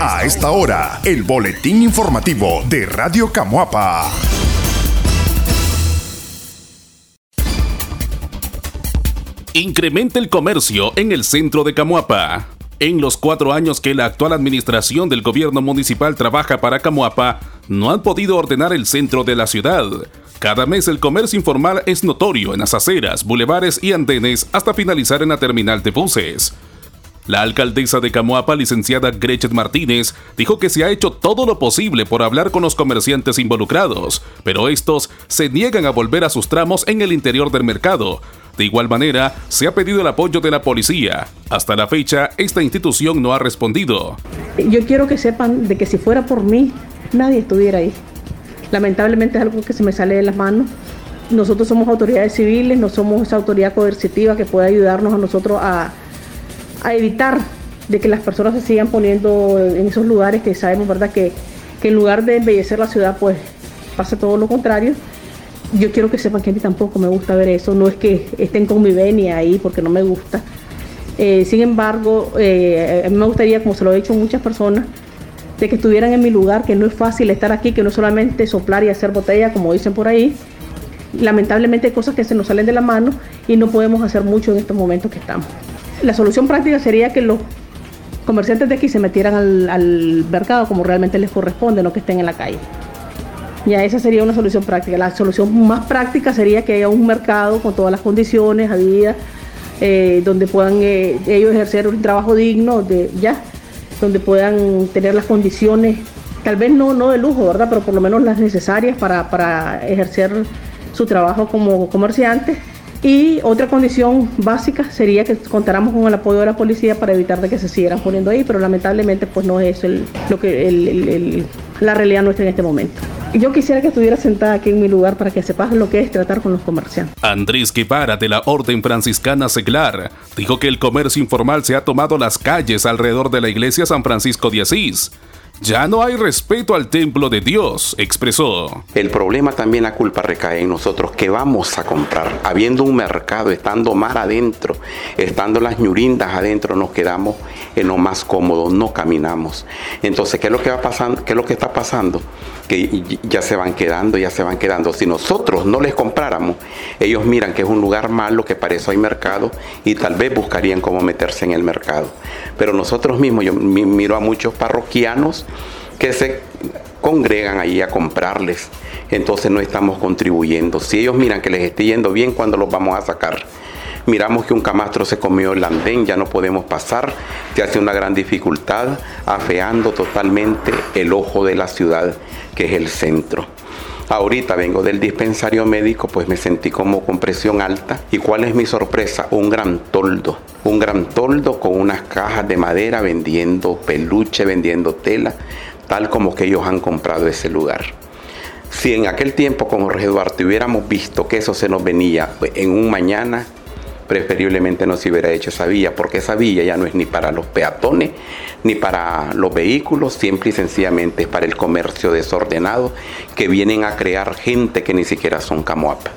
A esta hora, el boletín informativo de Radio Camuapa. Incrementa el comercio en el centro de Camuapa. En los cuatro años que la actual administración del gobierno municipal trabaja para Camuapa, no han podido ordenar el centro de la ciudad. Cada mes el comercio informal es notorio en las aceras, bulevares y andenes hasta finalizar en la terminal de buses. La alcaldesa de Camoapa, licenciada Gretchen Martínez, dijo que se ha hecho todo lo posible por hablar con los comerciantes involucrados, pero estos se niegan a volver a sus tramos en el interior del mercado. De igual manera, se ha pedido el apoyo de la policía. Hasta la fecha, esta institución no ha respondido. Yo quiero que sepan de que si fuera por mí, nadie estuviera ahí. Lamentablemente es algo que se me sale de las manos. Nosotros somos autoridades civiles, no somos esa autoridad coercitiva que puede ayudarnos a nosotros a a evitar de que las personas se sigan poniendo en esos lugares que sabemos, ¿verdad? Que, que en lugar de embellecer la ciudad, pues pasa todo lo contrario. Yo quiero que sepan que a mí tampoco me gusta ver eso, no es que estén convivenia ahí porque no me gusta. Eh, sin embargo, eh, a mí me gustaría, como se lo he dicho muchas personas, de que estuvieran en mi lugar, que no es fácil estar aquí, que no solamente soplar y hacer botella, como dicen por ahí. Lamentablemente hay cosas que se nos salen de la mano y no podemos hacer mucho en estos momentos que estamos. La solución práctica sería que los comerciantes de aquí se metieran al, mercado como realmente les corresponde, no que estén en la calle. Ya esa sería una solución práctica. La solución más práctica sería que haya un mercado con todas las condiciones habidas, eh, donde puedan eh, ellos ejercer un trabajo digno, ya, donde puedan tener las condiciones, tal vez no, no de lujo, ¿verdad? Pero por lo menos las necesarias para, para ejercer su trabajo como comerciantes y otra condición básica sería que contáramos con el apoyo de la policía para evitar de que se siguieran poniendo ahí, pero lamentablemente pues no es el, lo que la realidad nuestra en este momento. Yo quisiera que estuviera sentada aquí en mi lugar para que sepas lo que es tratar con los comerciantes. Andrés Guevara de la Orden Franciscana Seglar dijo que el comercio informal se ha tomado las calles alrededor de la iglesia San Francisco de Asís ya no hay respeto al templo de Dios, expresó. El problema también, la culpa recae en nosotros. que vamos a comprar? Habiendo un mercado, estando mar adentro, estando las ñurindas adentro, nos quedamos en lo más cómodo, no caminamos. Entonces, ¿qué es lo que va pasando? ¿Qué es lo que está pasando? Que ya se van quedando, ya se van quedando. Si nosotros no les compráramos, ellos miran que es un lugar malo, que para eso hay mercado y tal vez buscarían cómo meterse en el mercado. Pero nosotros mismos, yo miro a muchos parroquianos que se congregan ahí a comprarles. Entonces no estamos contribuyendo. Si ellos miran que les esté yendo bien, cuando los vamos a sacar? Miramos que un camastro se comió el andén, ya no podemos pasar, que hace una gran dificultad, afeando totalmente el ojo de la ciudad, que es el centro. Ahorita vengo del dispensario médico, pues me sentí como con presión alta. ¿Y cuál es mi sorpresa? Un gran toldo. Un gran toldo con unas cajas de madera vendiendo peluche, vendiendo tela, tal como que ellos han comprado ese lugar. Si en aquel tiempo con Jorge Duarte hubiéramos visto que eso se nos venía en un mañana, preferiblemente no se hubiera hecho esa vía, porque esa vía ya no es ni para los peatones, ni para los vehículos, simple y sencillamente es para el comercio desordenado que vienen a crear gente que ni siquiera son camoapa.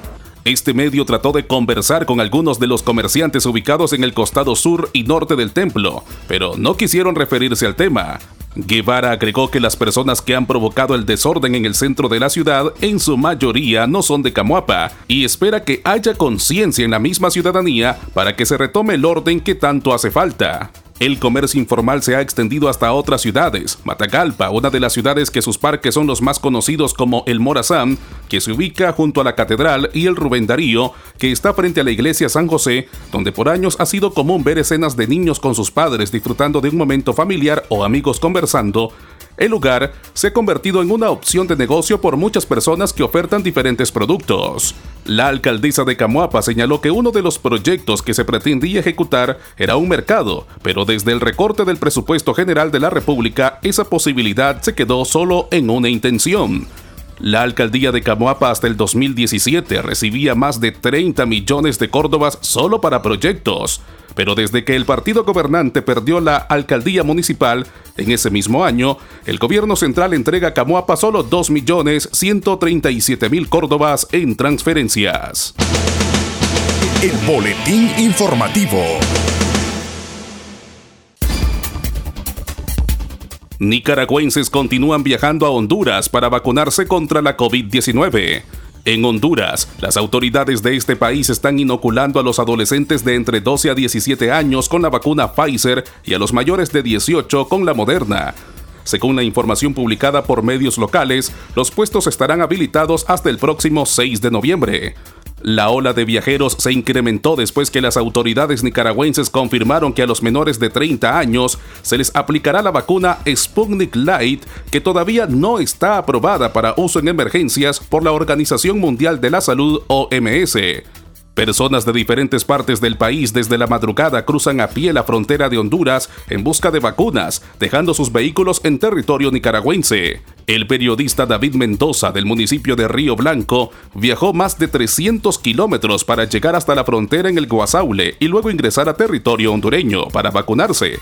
Este medio trató de conversar con algunos de los comerciantes ubicados en el costado sur y norte del templo, pero no quisieron referirse al tema. Guevara agregó que las personas que han provocado el desorden en el centro de la ciudad en su mayoría no son de Camuapa y espera que haya conciencia en la misma ciudadanía para que se retome el orden que tanto hace falta. El comercio informal se ha extendido hasta otras ciudades. Matagalpa, una de las ciudades que sus parques son los más conocidos como el Morazán, que se ubica junto a la catedral, y el Rubén Darío, que está frente a la iglesia San José, donde por años ha sido común ver escenas de niños con sus padres disfrutando de un momento familiar o amigos conversando, el lugar se ha convertido en una opción de negocio por muchas personas que ofertan diferentes productos. La alcaldesa de Camuapa señaló que uno de los proyectos que se pretendía ejecutar era un mercado, pero desde el recorte del presupuesto general de la República, esa posibilidad se quedó solo en una intención. La alcaldía de Camoapa hasta el 2017 recibía más de 30 millones de córdobas solo para proyectos, pero desde que el partido gobernante perdió la alcaldía municipal, en ese mismo año, el gobierno central entrega a Camoapa solo 2 millones 137 mil córdobas en transferencias. El boletín informativo. Nicaragüenses continúan viajando a Honduras para vacunarse contra la COVID-19. En Honduras, las autoridades de este país están inoculando a los adolescentes de entre 12 a 17 años con la vacuna Pfizer y a los mayores de 18 con la Moderna. Según la información publicada por medios locales, los puestos estarán habilitados hasta el próximo 6 de noviembre. La ola de viajeros se incrementó después que las autoridades nicaragüenses confirmaron que a los menores de 30 años se les aplicará la vacuna Sputnik Light, que todavía no está aprobada para uso en emergencias por la Organización Mundial de la Salud OMS. Personas de diferentes partes del país desde la madrugada cruzan a pie la frontera de Honduras en busca de vacunas, dejando sus vehículos en territorio nicaragüense. El periodista David Mendoza del municipio de Río Blanco viajó más de 300 kilómetros para llegar hasta la frontera en el Guasaule y luego ingresar a territorio hondureño para vacunarse.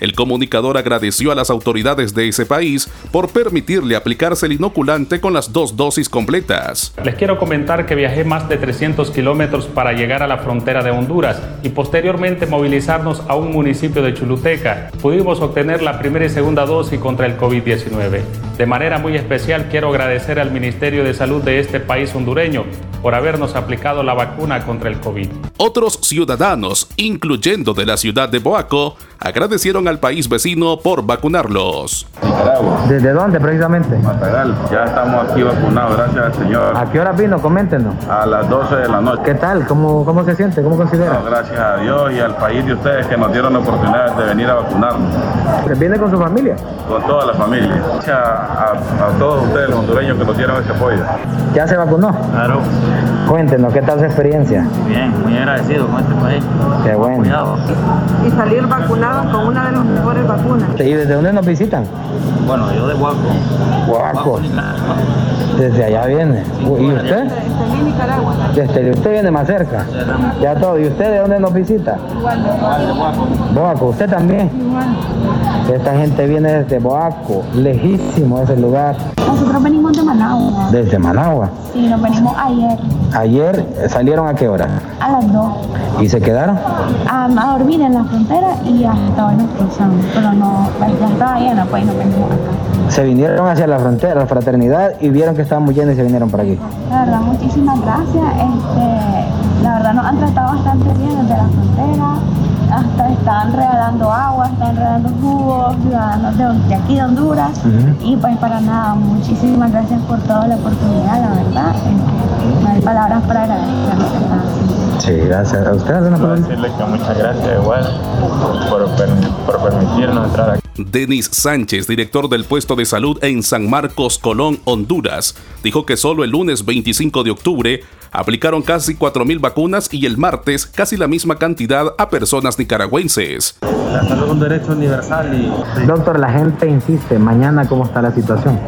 El comunicador agradeció a las autoridades de ese país por permitirle aplicarse el inoculante con las dos dosis completas. Les quiero comentar que viajé más de 300 kilómetros para llegar a la frontera de Honduras y posteriormente movilizarnos a un municipio de Chuluteca. Pudimos obtener la primera y segunda dosis contra el COVID-19. De manera muy especial quiero agradecer al Ministerio de Salud de este país hondureño por habernos aplicado la vacuna contra el COVID. Otros ciudadanos, incluyendo de la ciudad de Boaco, agradecieron al país vecino por vacunarlos. Nicaragua. ¿Desde dónde precisamente? Matagal, ya estamos aquí vacunados, gracias al Señor. ¿A qué hora vino? Coméntenos. A las 12 de la noche. ¿Qué tal? ¿Cómo, cómo se siente? ¿Cómo considera? No, gracias a Dios y al país de ustedes que nos dieron la oportunidad de venir a vacunarnos. ¿Viene con su familia? Con toda la familia. Gracias a, a, todos ustedes, los hondureños, que nos dieron ese apoyo. ¿Ya se vacunó? Claro. Cuéntenos, ¿qué tal su experiencia? Bien, muy agradecido con este país. Qué bueno. Cuidado. Y salir vacunados con una de las mejores vacunas. ¿Y desde dónde nos visitan? Bueno, yo de Huaco. Huaco. Desde allá viene. ¿Y usted? Desde Nicaragua. Desde usted viene más cerca. Ya todo. ¿Y usted de dónde nos visita? Igual de Huaco. Boaco, ¿usted también? Igual. Esta gente viene desde Boaco, lejísimo ese lugar. Nosotros venimos de Managua. ¿Desde Managua? Sí, nos venimos ayer. ¿Ayer salieron a qué hora? A las 2. ¿Y se quedaron? A, a dormir en la frontera y hasta hoy nos cruzamos. Pero no, ya estaba lleno, pues nos venimos acá. Se vinieron hacia la frontera, la fraternidad, y vieron que estaban muy llenos y se vinieron por aquí. La verdad, muchísimas gracias. Este, la verdad nos han tratado bastante bien desde la frontera. Hasta están regalando agua, están regalando jugos, ciudadanos de, de aquí de Honduras. Uh -huh. Y pues para nada, muchísimas gracias por toda la oportunidad, la verdad. No hay palabras para agradecer. Sí, gracias. ¿A usted alguna Quiero decirle que muchas gracias igual por, por permitirnos entrar aquí. Denis Sánchez, director del puesto de salud en San Marcos, Colón, Honduras, dijo que solo el lunes 25 de octubre aplicaron casi 4.000 vacunas y el martes casi la misma cantidad a personas nicaragüenses. La salud es un derecho universal y... Doctor, la gente insiste, mañana cómo está la situación.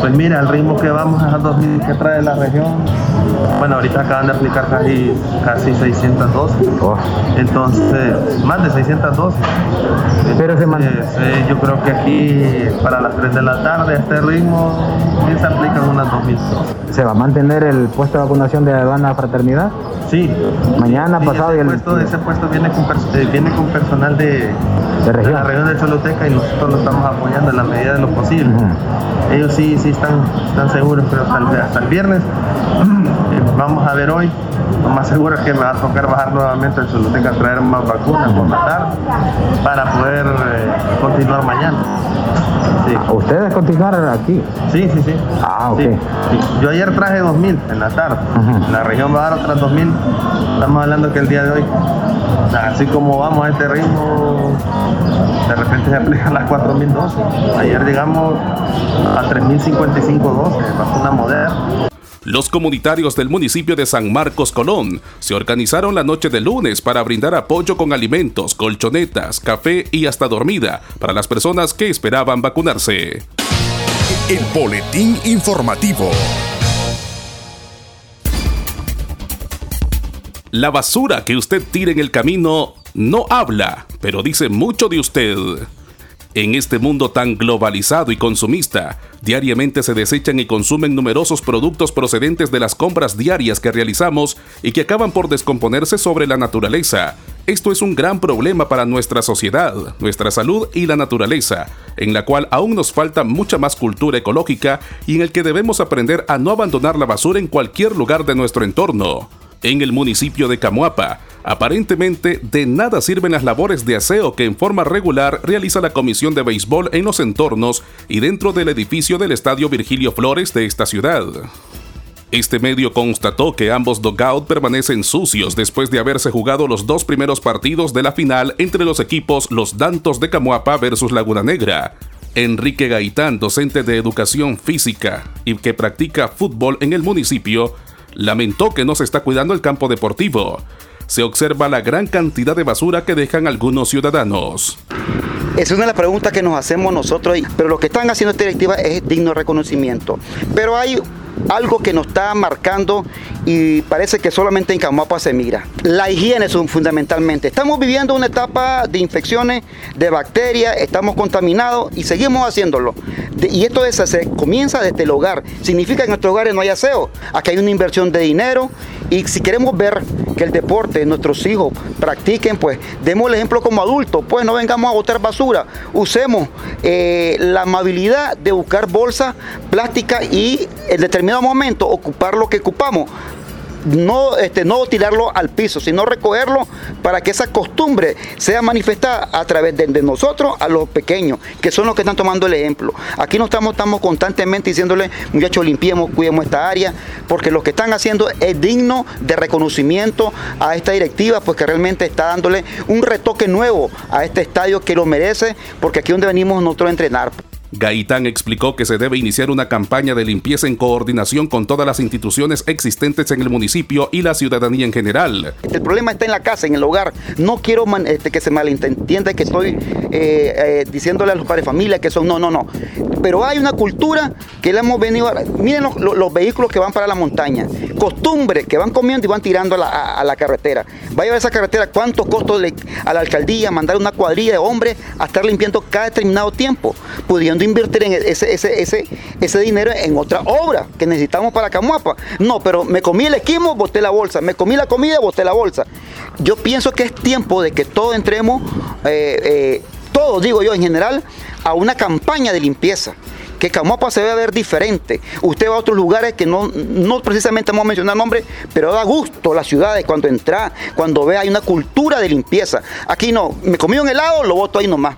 Pues mira, el ritmo que vamos a 2.000 que trae la región, bueno, ahorita acaban de aplicar casi, casi 600 dosis, oh. entonces, más de 600 dosis. Pero se entonces, eh, yo creo que aquí para las 3 de la tarde, a este ritmo, se aplican unas 2.000 dosis. ¿Se va a mantener el puesto de vacunación de Aduana Fraternidad? Sí. Mañana, sí, pasado ese y el... Puesto, ese puesto viene con, eh, viene con personal de, de, región. de la región de Choluteca y nosotros lo estamos apoyando en la medida de lo posible. Uh -huh. Ellos sí, sí están, están seguros, pero hasta el, hasta el viernes vamos a ver hoy. Lo más seguro es que me va a tocar bajar nuevamente el Choluteca a traer más vacunas por la tarde para poder eh, continuar mañana. Sí. ¿Ustedes continuaron aquí? Sí, sí, sí. Ah, ok. Sí, sí. Yo ayer traje 2.000 en la tarde. En la región va a dar otras 2.000. Estamos hablando que el día de hoy, así como vamos a este ritmo, de repente se aplican las 4.000 dosis. Ayer llegamos a 3.055 dosis, vacuna moderna. Los comunitarios del municipio de San Marcos Colón se organizaron la noche de lunes para brindar apoyo con alimentos, colchonetas, café y hasta dormida para las personas que esperaban vacunarse. El boletín informativo. La basura que usted tira en el camino no habla, pero dice mucho de usted. En este mundo tan globalizado y consumista, diariamente se desechan y consumen numerosos productos procedentes de las compras diarias que realizamos y que acaban por descomponerse sobre la naturaleza. Esto es un gran problema para nuestra sociedad, nuestra salud y la naturaleza. en la cual aún nos falta mucha más cultura ecológica y en el que debemos aprender a no abandonar la basura en cualquier lugar de nuestro entorno. En el municipio de Camuapa, aparentemente de nada sirven las labores de aseo que en forma regular realiza la Comisión de Béisbol en los entornos y dentro del edificio del Estadio Virgilio Flores de esta ciudad. Este medio constató que ambos dugout permanecen sucios después de haberse jugado los dos primeros partidos de la final entre los equipos Los Dantos de Camuapa versus Laguna Negra. Enrique Gaitán, docente de educación física y que practica fútbol en el municipio, lamentó que no se está cuidando el campo deportivo. Se observa la gran cantidad de basura que dejan algunos ciudadanos. Es una de las preguntas que nos hacemos nosotros, pero lo que están haciendo esta directiva es digno reconocimiento. Pero hay algo que nos está marcando y parece que solamente en Camuapa se mira. La higiene son fundamentalmente. Estamos viviendo una etapa de infecciones, de bacterias, estamos contaminados y seguimos haciéndolo. y esto es, se comienza desde el hogar. Significa que en nuestros hogares no hay aseo. Aquí hay una inversión de dinero y si queremos ver que el deporte nuestros hijos practiquen, pues demos el ejemplo como adultos, pues no vengamos a botar basura, usemos eh, la amabilidad de buscar bolsas plásticas y en determinado momento ocupar lo que ocupamos no, este, no tirarlo al piso, sino recogerlo para que esa costumbre sea manifestada a través de, nosotros a los pequeños, que son los que están tomando el ejemplo. Aquí no estamos, estamos constantemente diciéndole, muchachos, limpiemos, cuidemos esta área, porque lo que están haciendo es digno de reconocimiento a esta directiva, pues que realmente está dándole un retoque nuevo a este estadio que lo merece, porque aquí es donde venimos nosotros a entrenar. Gaitán explicó que se debe iniciar una campaña de limpieza en coordinación con todas las instituciones existentes en el municipio y la ciudadanía en general. El problema está en la casa, en el hogar. No quiero este, que se malentienda que estoy eh, eh, diciéndole a los padres familia que son, no, no, no. Pero hay una cultura que le hemos venido, a, miren los, vehículos que van para la montaña, costumbre que van comiendo y van tirando a la, carretera. Vaya a ver esa carretera, cuántos costos a la alcaldía mandar una cuadrilla de hombres a estar limpiando cada determinado tiempo, pudiendo invertir en ese, ese, ese, ese dinero en otra obra que necesitamos para Camuapa. No, pero me comí el esquimo, boté la bolsa. Me comí la comida, boté la bolsa. Yo pienso que es tiempo de que todos entremos, eh, eh, todos digo yo en general, a una campaña de limpieza que Camuapa se debe ver diferente. Usted va a otros lugares que no, no precisamente vamos a mencionar nombres, pero da gusto las ciudades cuando entra, cuando ve hay una cultura de limpieza. Aquí no, me comí un helado, lo boto ahí nomás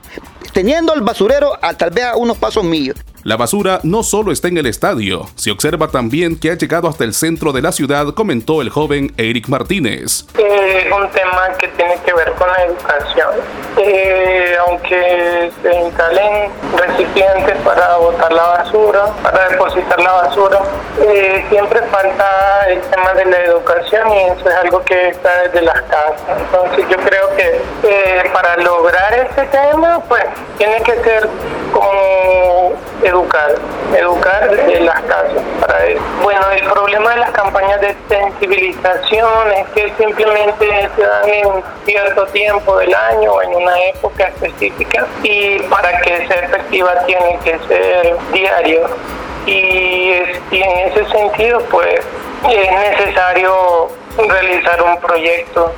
teniendo el basurero a tal vez a unos pasos míos. La basura no solo está en el estadio, se observa también que ha llegado hasta el centro de la ciudad, comentó el joven Eric Martínez. Es un tema que tiene que ver con la educación. Eh, aunque se instalen recipientes para botar la basura, para depositar la basura, eh, siempre falta el tema de la educación y eso es algo que está desde las casas. Entonces yo creo que eh, para lograr ese tema, pues tiene que ser como educar, educar desde las casas para eso. Bueno, el problema de las campañas de sensibilización es que simplemente se dan en cierto tiempo del año o en una época específica y para que sea efectiva tiene que ser diario. Y, y en ese sentido, pues es necesario realizar un proyecto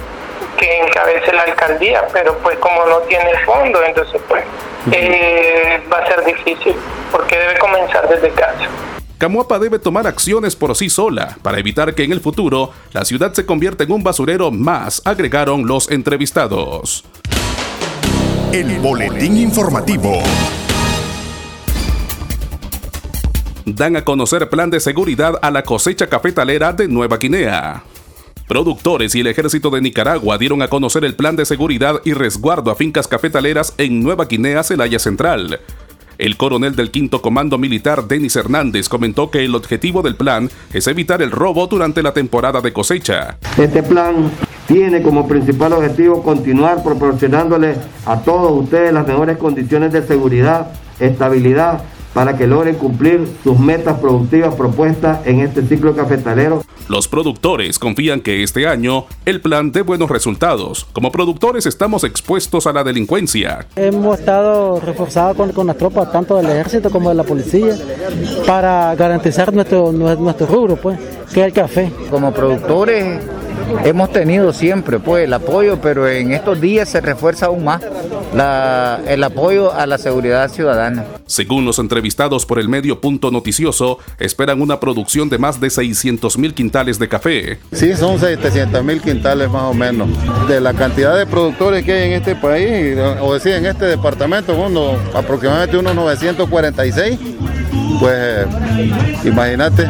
que encabece la alcaldía, pero pues como no tiene fondo, entonces pues eh, va a ser difícil porque debe comenzar desde casa. Camuapa debe tomar acciones por sí sola para evitar que en el futuro la ciudad se convierta en un basurero más, agregaron los entrevistados. El Boletín Informativo. Dan a conocer plan de seguridad a la cosecha cafetalera de Nueva Guinea. Productores y el ejército de Nicaragua dieron a conocer el plan de seguridad y resguardo a fincas cafetaleras en Nueva Guinea, Celaya Central. El coronel del quinto comando militar, Denis Hernández, comentó que el objetivo del plan es evitar el robo durante la temporada de cosecha. Este plan tiene como principal objetivo continuar proporcionándole a todos ustedes las mejores condiciones de seguridad, estabilidad, para que logren cumplir sus metas productivas propuestas en este ciclo cafetalero. Los productores confían que este año el plan dé buenos resultados. Como productores estamos expuestos a la delincuencia. Hemos estado reforzados con, con las tropas, tanto del ejército como de la policía, para garantizar nuestro, nuestro rubro, pues, que es el café. Como productores hemos tenido siempre pues el apoyo, pero en estos días se refuerza aún más el apoyo a la seguridad ciudadana. Según los entrevistados por el medio Punto Noticioso, esperan una producción de más de 600 mil quintales de café. Sí, son 700 mil quintales más o menos. De la cantidad de productores que hay en este país, o decir, en este departamento, uno, aproximadamente unos 946, pues imagínate,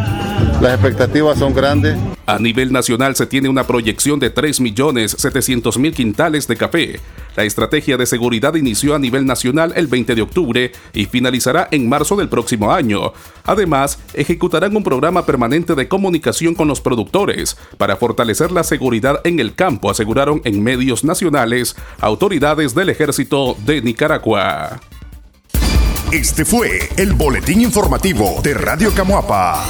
las expectativas son grandes. A nivel nacional se tiene una proyección de 3.700.000 quintales de café. La estrategia de seguridad inició a nivel nacional el 20 de octubre y finalizará en marzo del próximo año. Además, ejecutarán un programa permanente de comunicación con los productores para fortalecer la seguridad en el campo, aseguraron en medios nacionales autoridades del ejército de Nicaragua. Este fue el boletín informativo de Radio Camuapa.